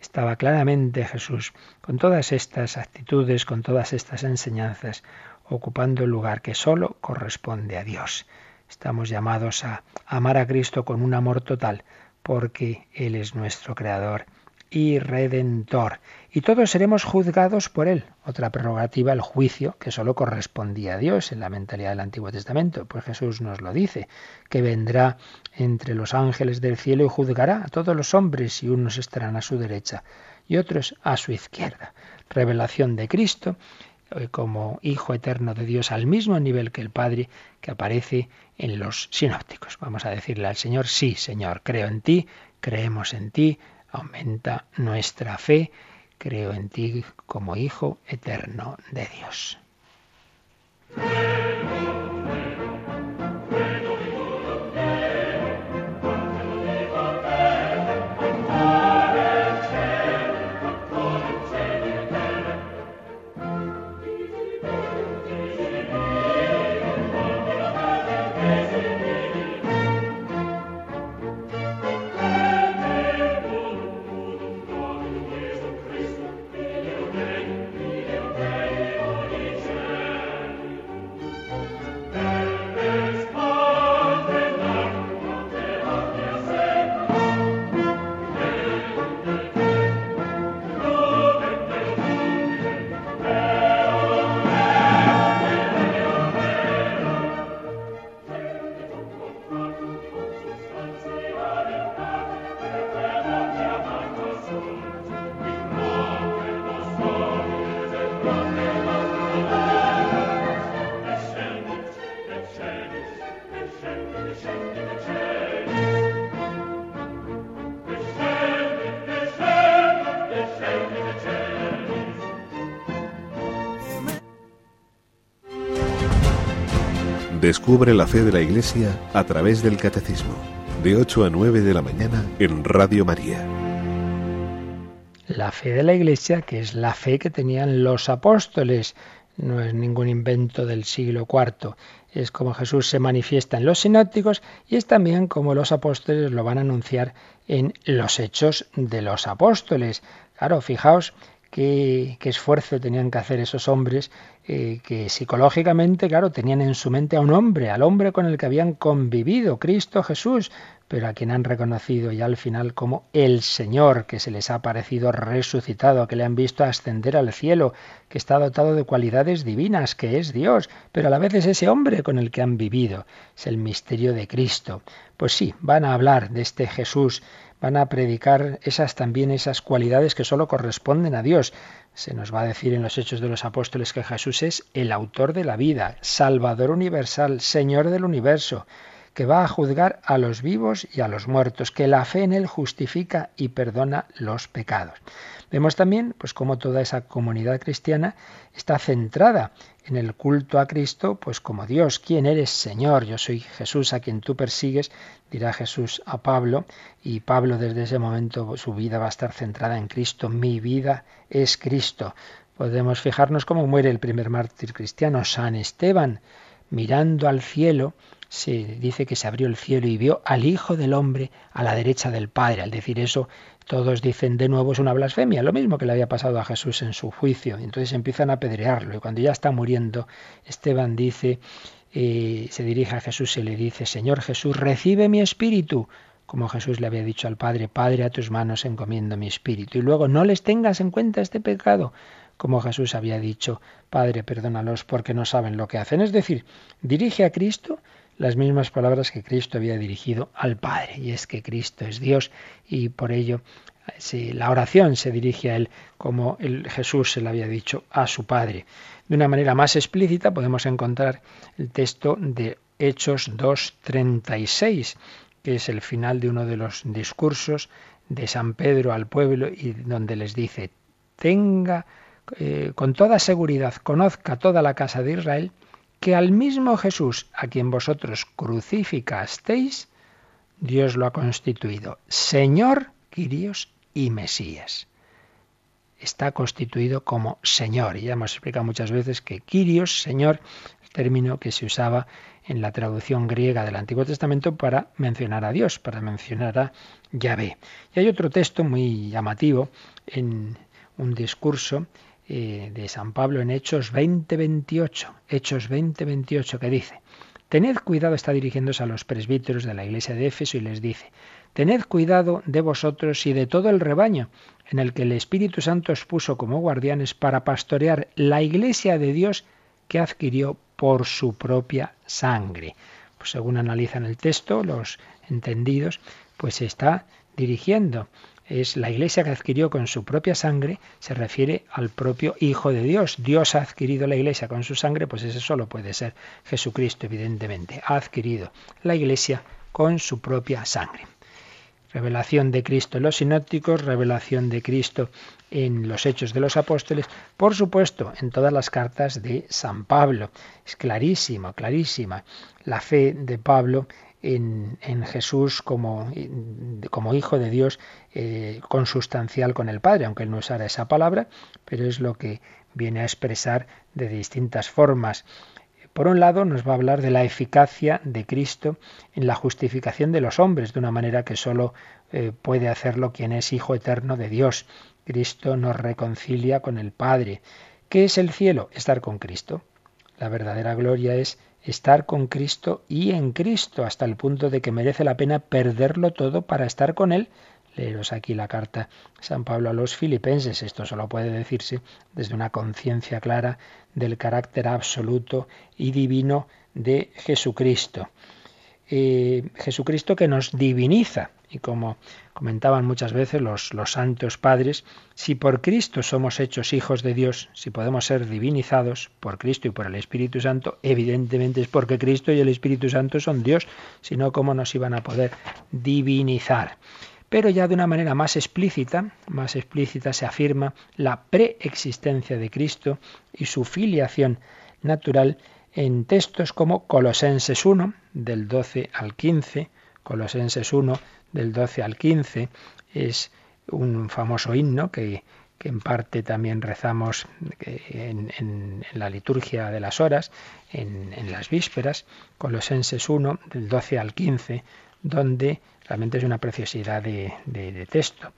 Estaba claramente Jesús, con todas estas actitudes, con todas estas enseñanzas, ocupando el lugar que solo corresponde a Dios. Estamos llamados a amar a Cristo con un amor total, porque Él es nuestro Creador y Redentor. Y todos seremos juzgados por Él. Otra prerrogativa, el juicio, que solo correspondía a Dios en la mentalidad del Antiguo Testamento. Pues Jesús nos lo dice, que vendrá entre los ángeles del cielo y juzgará a todos los hombres y unos estarán a su derecha y otros a su izquierda. Revelación de Cristo como Hijo eterno de Dios al mismo nivel que el Padre que aparece en los sinópticos. Vamos a decirle al Señor, sí, Señor, creo en ti, creemos en ti, aumenta nuestra fe, creo en ti como Hijo eterno de Dios. Descubre la fe de la Iglesia a través del Catecismo, de 8 a 9 de la mañana en Radio María. La fe de la Iglesia, que es la fe que tenían los apóstoles, no es ningún invento del siglo IV. Es como Jesús se manifiesta en los sinópticos y es también como los apóstoles lo van a anunciar en los hechos de los apóstoles. Claro, fijaos qué, esfuerzo tenían que hacer esos hombres eh, que psicológicamente, claro, tenían en su mente a un hombre, al hombre con el que habían convivido, Cristo Jesús, pero a quien han reconocido ya al final como el Señor, que se les ha parecido resucitado, que le han visto ascender al cielo, que está dotado de cualidades divinas, que es Dios, pero a la vez es ese hombre con el que han vivido, es el misterio de Cristo. Pues sí, van a hablar de este Jesús, van a predicar esas también esas cualidades que solo corresponden a Dios. Se nos va a decir en los Hechos de los Apóstoles que Jesús es el autor de la vida, Salvador universal, Señor del universo que va a juzgar a los vivos y a los muertos, que la fe en él justifica y perdona los pecados. Vemos también pues cómo toda esa comunidad cristiana está centrada en el culto a Cristo, pues como Dios, ¿quién eres, Señor? Yo soy Jesús a quien tú persigues, dirá Jesús a Pablo, y Pablo desde ese momento su vida va a estar centrada en Cristo, mi vida es Cristo. Podemos fijarnos cómo muere el primer mártir cristiano, San Esteban, mirando al cielo, se dice que se abrió el cielo y vio al Hijo del Hombre a la derecha del Padre. Al decir eso, todos dicen de nuevo es una blasfemia, lo mismo que le había pasado a Jesús en su juicio. Entonces empiezan a apedrearlo y cuando ya está muriendo, Esteban dice, eh, se dirige a Jesús y le dice, Señor Jesús, recibe mi espíritu. Como Jesús le había dicho al Padre, Padre, a tus manos encomiendo mi espíritu. Y luego, no les tengas en cuenta este pecado como Jesús había dicho, Padre, perdónalos porque no saben lo que hacen. Es decir, dirige a Cristo las mismas palabras que Cristo había dirigido al Padre, y es que Cristo es Dios y por ello si la oración se dirige a Él como el Jesús se le había dicho a su Padre. De una manera más explícita podemos encontrar el texto de Hechos 2.36, que es el final de uno de los discursos de San Pedro al pueblo y donde les dice, tenga eh, con toda seguridad, conozca toda la casa de Israel, que al mismo Jesús, a quien vosotros crucificasteis, Dios lo ha constituido Señor, Quirios y Mesías. Está constituido como Señor. Y ya hemos explicado muchas veces que Quirios, Señor, el término que se usaba en la traducción griega del Antiguo Testamento para mencionar a Dios, para mencionar a Yahvé. Y hay otro texto muy llamativo en un discurso eh, de San Pablo en Hechos 20-28, Hechos 20-28, que dice, Tened cuidado, está dirigiéndose a los presbíteros de la iglesia de Éfeso y les dice, Tened cuidado de vosotros y de todo el rebaño en el que el Espíritu Santo os puso como guardianes para pastorear la iglesia de Dios que adquirió por su propia sangre. Pues según analizan el texto, los entendidos, pues se está dirigiendo es la iglesia que adquirió con su propia sangre, se refiere al propio Hijo de Dios. Dios ha adquirido la iglesia con su sangre, pues ese solo puede ser Jesucristo, evidentemente. Ha adquirido la iglesia con su propia sangre. Revelación de Cristo en los sinópticos, revelación de Cristo en los hechos de los apóstoles, por supuesto, en todas las cartas de San Pablo. Es clarísima, clarísima. La fe de Pablo en, Jesús como, como, Hijo de Dios eh, consustancial con el Padre, aunque él no usara esa palabra, pero es lo que viene a expresar de distintas formas. Por un lado, nos va a hablar de la eficacia de Cristo en la justificación de los hombres, de una manera que sólo eh, puede hacerlo quien es Hijo eterno de Dios. Cristo nos reconcilia con el Padre. ¿Qué es el cielo? Estar con Cristo. La verdadera gloria es estar con Cristo y en Cristo, hasta el punto de que merece la pena perderlo todo para estar con Él. Leeros aquí la carta San Pablo a los filipenses. Esto solo puede decirse desde una conciencia clara del carácter absoluto y divino de Jesucristo. Eh, Jesucristo que nos diviniza. Y como comentaban muchas veces los, los santos padres, si por Cristo somos hechos hijos de Dios, si podemos ser divinizados por Cristo y por el Espíritu Santo, evidentemente es porque Cristo y el Espíritu Santo son Dios, si no, ¿cómo nos iban a poder divinizar? Pero ya de una manera más explícita, más explícita se afirma la preexistencia de Cristo y su filiación natural en textos como Colosenses 1, del 12 al 15, Colosenses 1, del 12 al 15, es un famoso himno que, en parte también rezamos en, la liturgia de las horas, en, las vísperas, Colosenses 1, del 12 al 15, donde realmente es una preciosidad de, de texto.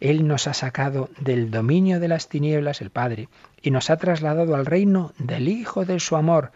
Él nos ha sacado del dominio de las tinieblas, el Padre, y nos ha trasladado al reino del Hijo de su amor,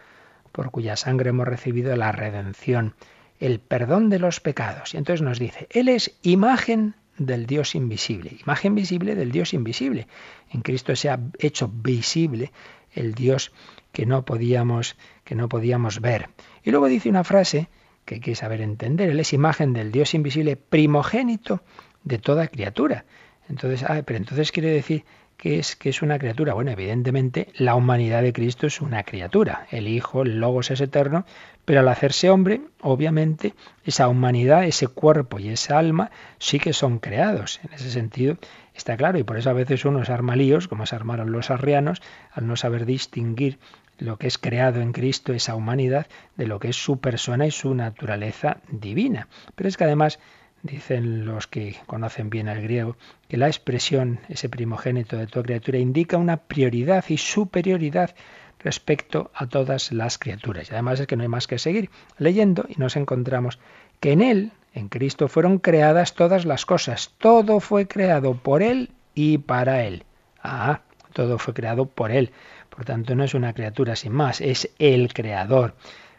por cuya sangre hemos recibido la redención, el perdón de los pecados. Y entonces nos dice, Él es imagen del Dios invisible, imagen visible del Dios invisible. En Cristo se ha hecho visible el Dios que no podíamos que no podíamos ver. Y luego dice una frase que hay que saber entender, él es imagen del Dios invisible primogénito de toda criatura. Entonces, ah, pero entonces quiere decir que es, que es una criatura. Bueno, evidentemente la humanidad de Cristo es una criatura. El Hijo, el Logos es eterno, pero al hacerse hombre, obviamente, esa humanidad, ese cuerpo y esa alma sí que son creados. En ese sentido, está claro. Y por eso a veces unos armalíos, como se armaron los arrianos, al no saber distinguir lo que es creado en Cristo, esa humanidad, de lo que es su persona y su naturaleza divina. Pero es que además Dicen los que conocen bien el griego que la expresión, ese primogénito de toda criatura, indica una prioridad y superioridad respecto a todas las criaturas. Y además es que no hay más que seguir leyendo y nos encontramos que en Él, en Cristo, fueron creadas todas las cosas. Todo fue creado por Él y para Él. Ah, todo fue creado por Él. Por tanto, no es una criatura sin más, es el Creador.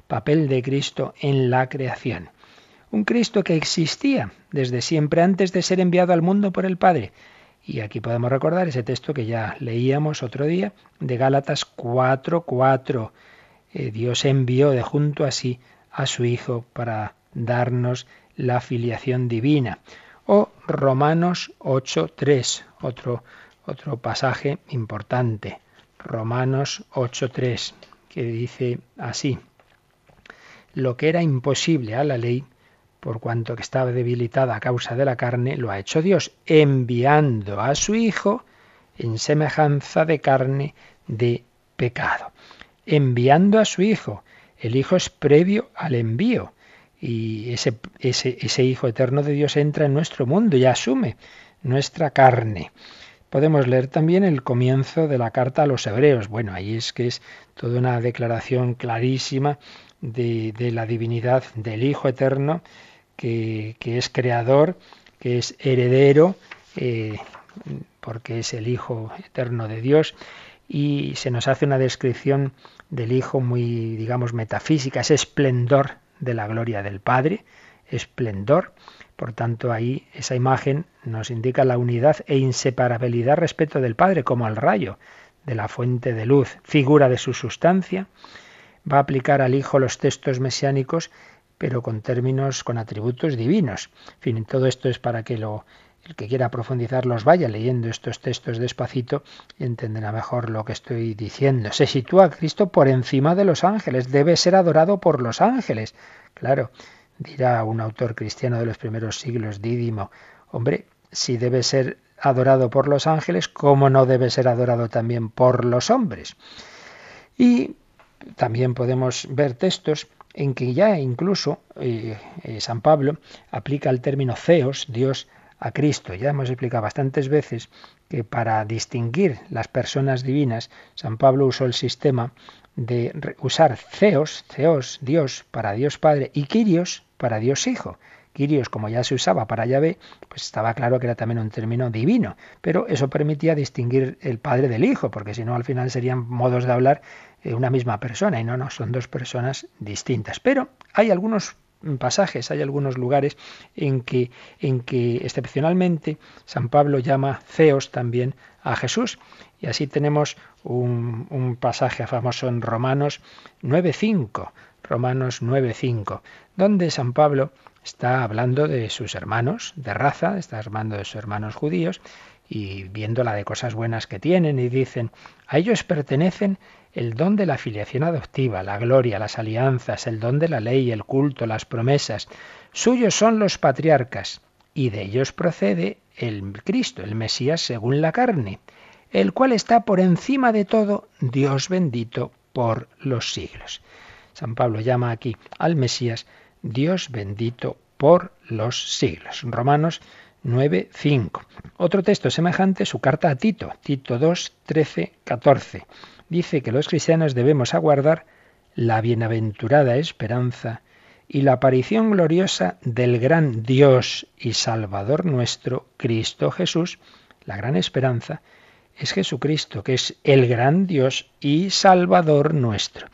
Papel de Cristo en la creación. Un Cristo que existía desde siempre antes de ser enviado al mundo por el Padre. Y aquí podemos recordar ese texto que ya leíamos otro día de Gálatas 4:4. Eh, Dios envió de junto a sí a su Hijo para darnos la filiación divina. O Romanos 8:3, otro, otro pasaje importante. Romanos 8:3, que dice así. Lo que era imposible a la ley, por cuanto que estaba debilitada a causa de la carne, lo ha hecho Dios, enviando a su Hijo en semejanza de carne de pecado. Enviando a su Hijo. El Hijo es previo al envío. Y ese, Hijo eterno de Dios entra en nuestro mundo y asume nuestra carne. Podemos leer también el comienzo de la carta a los hebreos. Bueno, ahí es que es toda una declaración clarísima de la divinidad del Hijo eterno que, es creador, que es heredero, eh, porque es el Hijo eterno de Dios, y se nos hace una descripción del Hijo muy, digamos, metafísica, ese esplendor de la gloria del Padre, esplendor. Por tanto, ahí esa imagen nos indica la unidad e inseparabilidad respecto del Padre, como al rayo de la fuente de luz, figura de su sustancia. Va a aplicar al Hijo los textos mesiánicos pero con términos, con atributos divinos. En fin, todo esto es para que lo, el que quiera profundizar los vaya leyendo estos textos despacito y entenderá mejor lo que estoy diciendo. Se sitúa Cristo por encima de los ángeles, debe ser adorado por los ángeles. Claro, dirá un autor cristiano de los primeros siglos, Dídimo, hombre, si debe ser adorado por los ángeles, ¿cómo no debe ser adorado también por los hombres? Y también podemos ver textos en que ya incluso eh, eh, San Pablo aplica el término Theos, Dios, a Cristo. Ya hemos explicado bastantes veces que para distinguir las personas divinas, San Pablo usó el sistema de usar Theos, Theos, Dios, para Dios Padre, y Kyrios para Dios Hijo. Kyrios, como ya se usaba para Yahvé, pues estaba claro que era también un término divino, pero eso permitía distinguir el Padre del Hijo, porque si no al final serían modos de hablar una misma persona y no, no, son dos personas distintas. Pero hay algunos pasajes, hay algunos lugares en que, en que excepcionalmente San Pablo llama Ceos también a Jesús. Y así tenemos un, un pasaje famoso en Romanos 9.5, Romanos 9.5, donde San Pablo está hablando de sus hermanos de raza, está hablando de sus hermanos judíos y viendo la de cosas buenas que tienen y dicen, a ellos pertenecen el don de la filiación adoptiva, la gloria, las alianzas, el don de la ley, el culto, las promesas. Suyos son los patriarcas, y de ellos procede el Cristo, el Mesías según la carne, el cual está por encima de todo, Dios bendito por los siglos. San Pablo llama aquí al Mesías Dios bendito por los siglos. Romanos 9.5. Otro texto semejante, su carta a Tito, Tito 2, 13, 14. Dice que los cristianos debemos aguardar la bienaventurada esperanza y la aparición gloriosa del gran Dios y Salvador nuestro, Cristo Jesús. La gran esperanza es Jesucristo, que es el gran Dios y Salvador nuestro.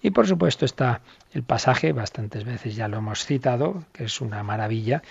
Y por supuesto está el pasaje, bastantes veces ya lo hemos citado, que es una maravilla,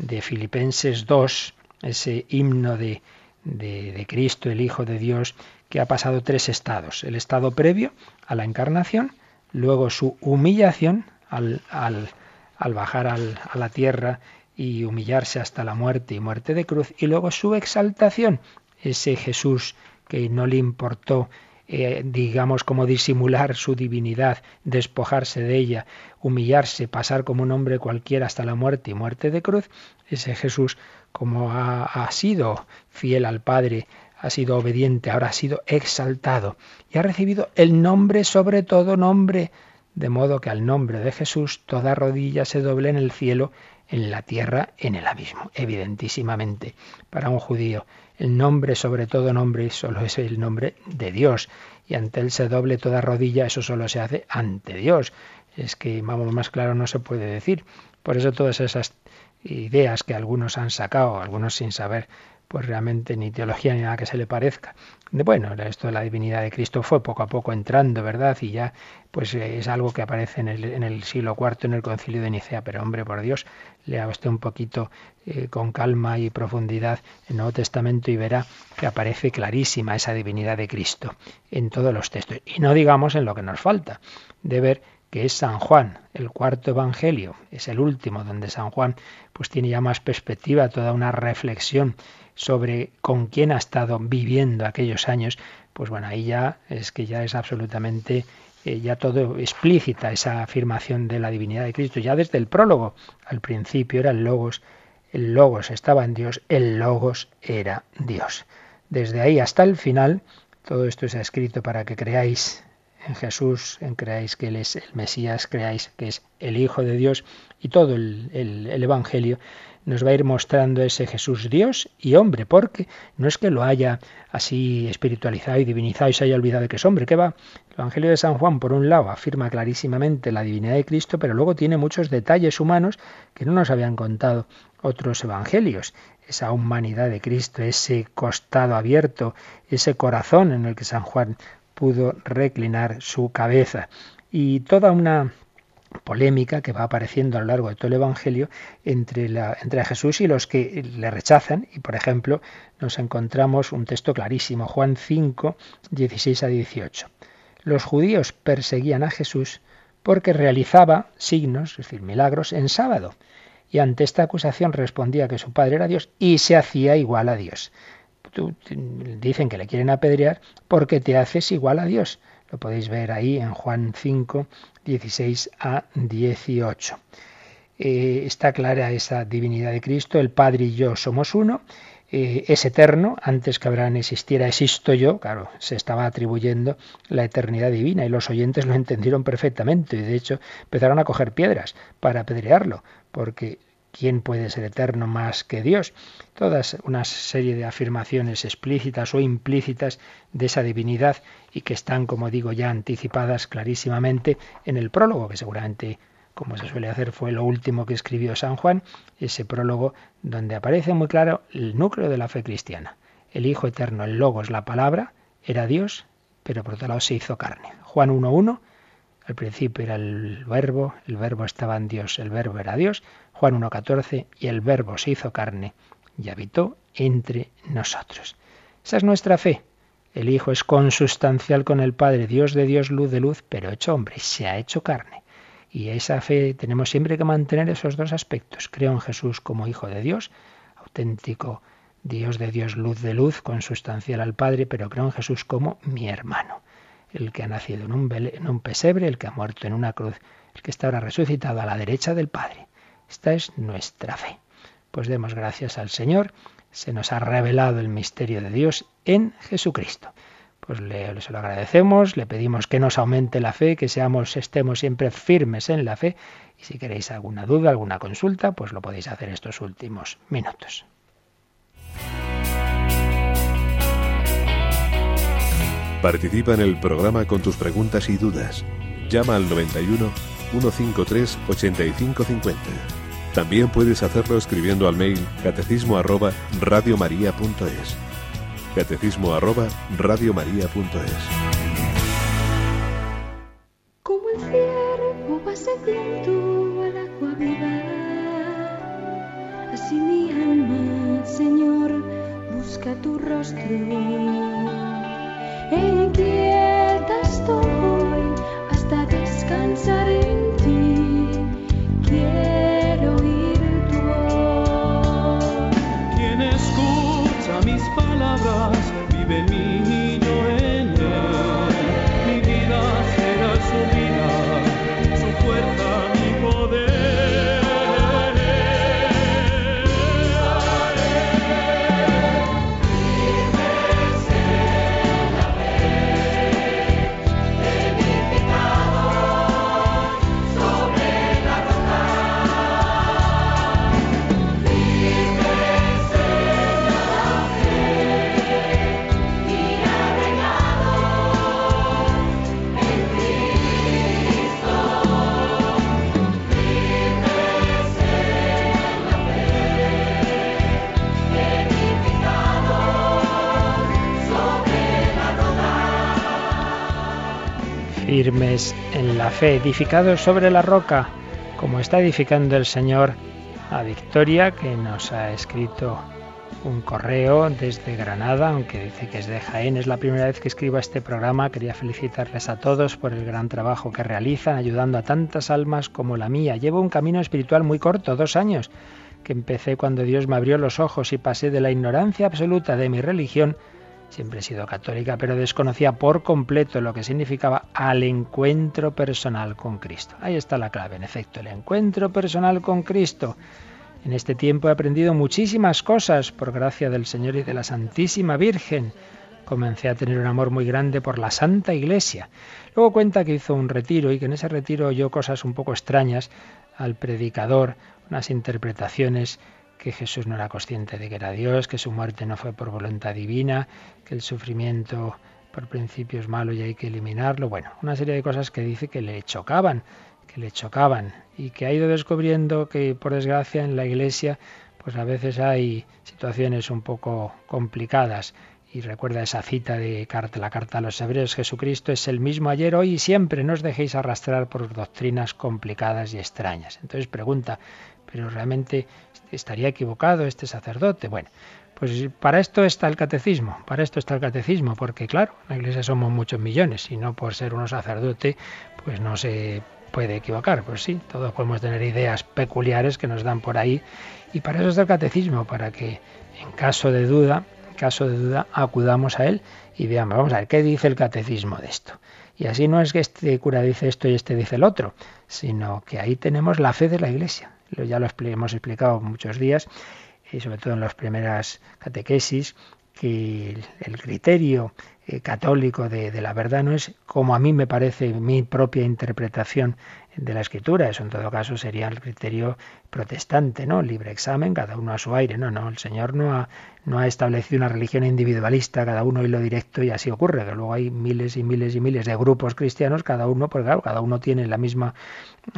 de Filipenses 2, ese himno de, de, Cristo, el Hijo de Dios, que ha pasado tres estados. El estado previo a la encarnación, luego su humillación al, al, al bajar a la tierra y humillarse hasta la muerte y muerte de cruz, y luego su exaltación, ese Jesús que no le importó eh, digamos, como disimular su divinidad, despojarse de ella, humillarse, pasar como un hombre cualquiera hasta la muerte y muerte de cruz, ese Jesús, como ha, ha sido fiel al Padre, ha sido obediente, ahora ha sido exaltado y ha recibido el nombre sobre todo nombre, de modo que al nombre de Jesús toda rodilla se doble en el cielo, en la tierra, en el abismo. Evidentísimamente, para un judío el nombre, sobre todo nombre, solo es el nombre de Dios. Y ante él se doble toda rodilla, eso solo se hace ante Dios. Es que, vamos, más claro no se puede decir. Por eso todas esas ideas que algunos han sacado, algunos sin saber pues realmente ni teología ni nada que se le parezca. Bueno, esto de la divinidad de Cristo fue poco a poco entrando, ¿verdad? Y ya pues eh, es algo que aparece en el, en el siglo IV en el concilio de Nicea, pero hombre, por Dios, lea usted un poquito eh, con calma y profundidad el Nuevo Testamento y verá que aparece clarísima esa divinidad de Cristo en todos los textos. Y no digamos en lo que nos falta, de ver que es San Juan, el cuarto evangelio, es el último donde San Juan pues tiene ya más perspectiva, toda una reflexión sobre con quién ha estado viviendo aquellos años, pues bueno, ahí ya es que ya es absolutamente eh, ya todo explícita esa afirmación de la divinidad de Cristo, ya desde el prólogo, al principio era el Logos, el Logos estaba en Dios, el Logos era Dios. Desde ahí hasta el final, todo esto se ha escrito para que creáis en Jesús, en creáis que Él es el Mesías, creáis que es el Hijo de Dios y todo el, el Evangelio nos va a ir mostrando ese Jesús Dios y hombre, porque no es que lo haya así espiritualizado y divinizado y se haya olvidado de que es hombre, ¿qué va? El Evangelio de San Juan, por un lado, afirma clarísimamente la divinidad de Cristo, pero luego tiene muchos detalles humanos que no nos habían contado otros evangelios. Esa humanidad de Cristo, ese costado abierto, ese corazón en el que San Juan pudo reclinar su cabeza. Y toda una polémica que va apareciendo a lo largo de todo el Evangelio entre, la, entre Jesús y los que le rechazan. Y, por ejemplo, nos encontramos un texto clarísimo, Juan 5, 16 a 18. Los judíos perseguían a Jesús porque realizaba signos, es decir, milagros, en sábado. Y ante esta acusación respondía que su padre era Dios y se hacía igual a Dios. Dicen que le quieren apedrear porque te haces igual a Dios. Lo podéis ver ahí en Juan 5, 16 a 18. Eh, está clara esa divinidad de Cristo, el Padre y yo somos uno, eh, es eterno, antes que Abraham existiera, existo yo, claro, se estaba atribuyendo la eternidad divina y los oyentes lo entendieron perfectamente y de hecho empezaron a coger piedras para apedrearlo, porque ¿quién puede ser eterno más que Dios? Todas una serie de afirmaciones explícitas o implícitas de esa divinidad y que están, como digo, ya anticipadas clarísimamente en el prólogo, que seguramente, como se suele hacer, fue lo último que escribió San Juan, ese prólogo donde aparece muy claro el núcleo de la fe cristiana. El Hijo Eterno, el Logos, la palabra, era Dios, pero por otro lado se hizo carne. Juan 1.1, al principio era el verbo, el verbo estaba en Dios, el verbo era Dios. Juan 1.14, y el verbo se hizo carne y habitó entre nosotros. Esa es nuestra fe. El Hijo es consustancial con el Padre, Dios de Dios, luz de luz, pero hecho hombre, se ha hecho carne. Y esa fe tenemos siempre que mantener esos dos aspectos. Creo en Jesús como Hijo de Dios, auténtico Dios de Dios, luz de luz, consustancial al Padre, pero creo en Jesús como mi hermano, el que ha nacido en un, pesebre, el que ha muerto en una cruz, el que está ahora resucitado a la derecha del Padre. Esta es nuestra fe. Pues demos gracias al Señor, se nos ha revelado el misterio de Dios en Jesucristo. pues le, se lo agradecemos, le pedimos que nos aumente la fe, que seamos, estemos siempre firmes en la fe. Y si queréis alguna duda, alguna consulta, pues lo podéis hacer estos últimos minutos. Participa en el programa con tus preguntas y dudas. Llama al 91 153 8550. También puedes hacerlo escribiendo al mail catecismo arroba radiomaria.es. Catecismo arroba radiomaria.es. Como el ciervo va sediento al agua viva, así mi alma, Señor, busca tu rostro. E inquieta firmes en la fe, edificados sobre la roca, como está edificando el Señor a Victoria, que nos ha escrito un correo desde Granada, aunque dice que es de Jaén. Es la primera vez que escribo este programa. Quería felicitarles a todos por el gran trabajo que realizan, ayudando a tantas almas como la mía. Llevo un camino espiritual muy corto, dos años, que empecé cuando Dios me abrió los ojos y pasé de la ignorancia absoluta de mi religión Siempre he sido católica, pero desconocía por completo lo que significaba al encuentro personal con Cristo. Ahí está la clave, en efecto, el encuentro personal con Cristo. En este tiempo he aprendido muchísimas cosas por gracia del Señor y de la Santísima Virgen. Comencé a tener un amor muy grande por la Santa Iglesia. Luego cuenta que hizo un retiro y que en ese retiro oyó cosas un poco extrañas al predicador, unas interpretaciones que Jesús no era consciente de que era Dios, que su muerte no fue por voluntad divina, que el sufrimiento por principio es malo y hay que eliminarlo. Bueno, una serie de cosas que dice que le chocaban, que le chocaban y que ha ido descubriendo que por desgracia en la iglesia pues a veces hay situaciones un poco complicadas y recuerda esa cita de carta, la carta a los hebreos, Jesucristo es el mismo ayer, hoy y siempre, no os dejéis arrastrar por doctrinas complicadas y extrañas. Entonces pregunta, pero realmente estaría equivocado este sacerdote. Bueno, pues para esto está el catecismo, para esto está el catecismo, porque claro, en la iglesia somos muchos millones y no por ser uno sacerdote, pues no se puede equivocar. Pues sí, todos podemos tener ideas peculiares que nos dan por ahí y para eso está el catecismo, para que en caso de duda, en caso de duda, acudamos a él y veamos, vamos a ver, ¿qué dice el catecismo de esto? Y así no es que este cura dice esto y este dice el otro, sino que ahí tenemos la fe de la Iglesia ya lo hemos explicado muchos días, y sobre todo en las primeras catequesis, que el criterio eh, católico de, de, la verdad no es como a mí me parece mi propia interpretación de la escritura, eso en todo caso sería el criterio protestante, ¿no? Libre examen, cada uno a su aire, no, no, el Señor no ha, no ha establecido una religión individualista, cada uno lo directo y así ocurre, que luego hay miles y miles y miles de grupos cristianos, cada uno, pues claro, cada uno tiene la misma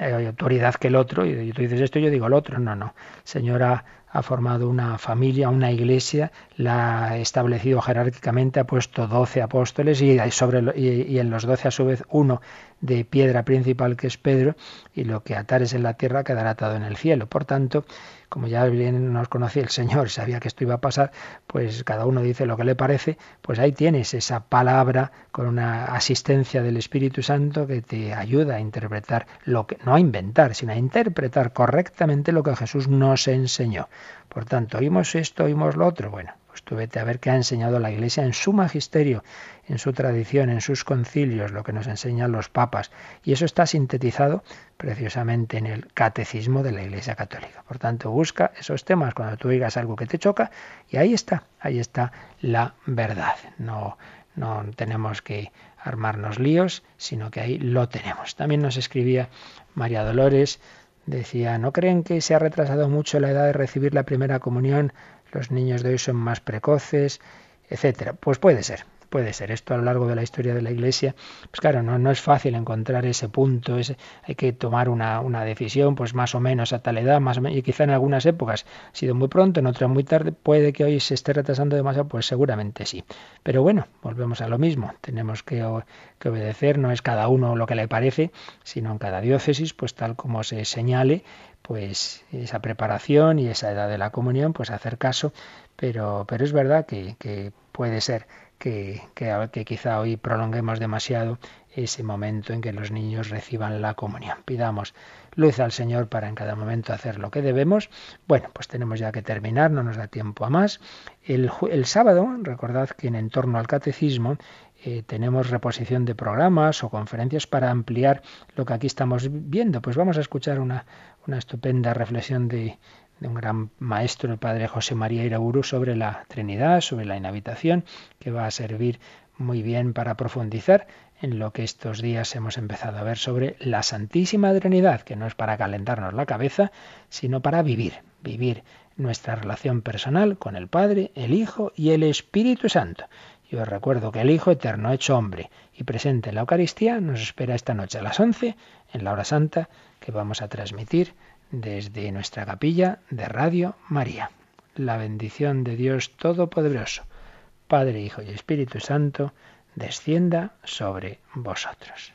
eh, autoridad que el otro, y tú dices esto, yo digo el otro, no, no, el Señor ha, formado una familia, una iglesia, la ha establecido jerárquicamente, ha puesto doce apóstoles y, sobre, y, en los doce a su vez uno de piedra principal que es Pedro, y lo que atares en la tierra quedará atado en el cielo. Por tanto, como ya bien nos conocía el Señor, sabía que esto iba a pasar, pues cada uno dice lo que le parece, pues ahí tienes esa palabra con una asistencia del Espíritu Santo que te ayuda a interpretar lo que, no a inventar, sino a interpretar correctamente lo que Jesús nos enseñó. Por tanto, oímos esto, oímos lo otro. Bueno, pues tú vete a ver qué ha enseñado la Iglesia en su magisterio, en su tradición, en sus concilios, lo que nos enseñan los papas. Y eso está sintetizado preciosamente en el catecismo de la Iglesia Católica. Por tanto, busca esos temas cuando tú oigas algo que te choca y ahí está, ahí está la verdad. No, no tenemos que armarnos líos, sino que ahí lo tenemos. También nos escribía María Dolores, decía, ¿no creen que se ha retrasado mucho la edad de recibir la primera comunión? Los niños de hoy son más precoces, etcétera. Pues puede ser, puede ser esto a lo largo de la historia de la Iglesia. Pues claro, no, es fácil encontrar ese punto, hay que tomar una, una, decisión, pues más o menos a tal edad, más y quizá en algunas épocas ha sido muy pronto, en otras muy tarde, puede que hoy se esté retrasando demasiado, pues seguramente sí. Pero bueno, volvemos a lo mismo, tenemos que, que obedecer, no es cada uno lo que le parece, sino en cada diócesis, pues tal como se señale, pues esa preparación y esa edad de la comunión, pues hacer caso, pero, pero es verdad que, que puede ser que, que, quizá hoy prolonguemos demasiado ese momento en que los niños reciban la comunión. Pidamos luz al Señor para en cada momento hacer lo que debemos. Bueno, pues tenemos ya que terminar, no nos da tiempo a más. El, el sábado, recordad que en torno al catecismo eh, tenemos reposición de programas o conferencias para ampliar lo que aquí estamos viendo. Pues vamos a escuchar una, estupenda reflexión de, un gran maestro, el padre José María Iraburu, sobre la Trinidad, sobre la inhabitación, que va a servir muy bien para profundizar en lo que estos días hemos empezado a ver sobre la Santísima Trinidad, que no es para calentarnos la cabeza, sino para vivir, vivir nuestra relación personal con el Padre, el Hijo y el Espíritu Santo. Yo os recuerdo que el Hijo Eterno hecho hombre y presente en la Eucaristía nos espera esta noche a las 11 en la hora santa que vamos a transmitir desde nuestra capilla de Radio María. La bendición de Dios Todopoderoso, Padre, Hijo y Espíritu Santo, descienda sobre vosotros.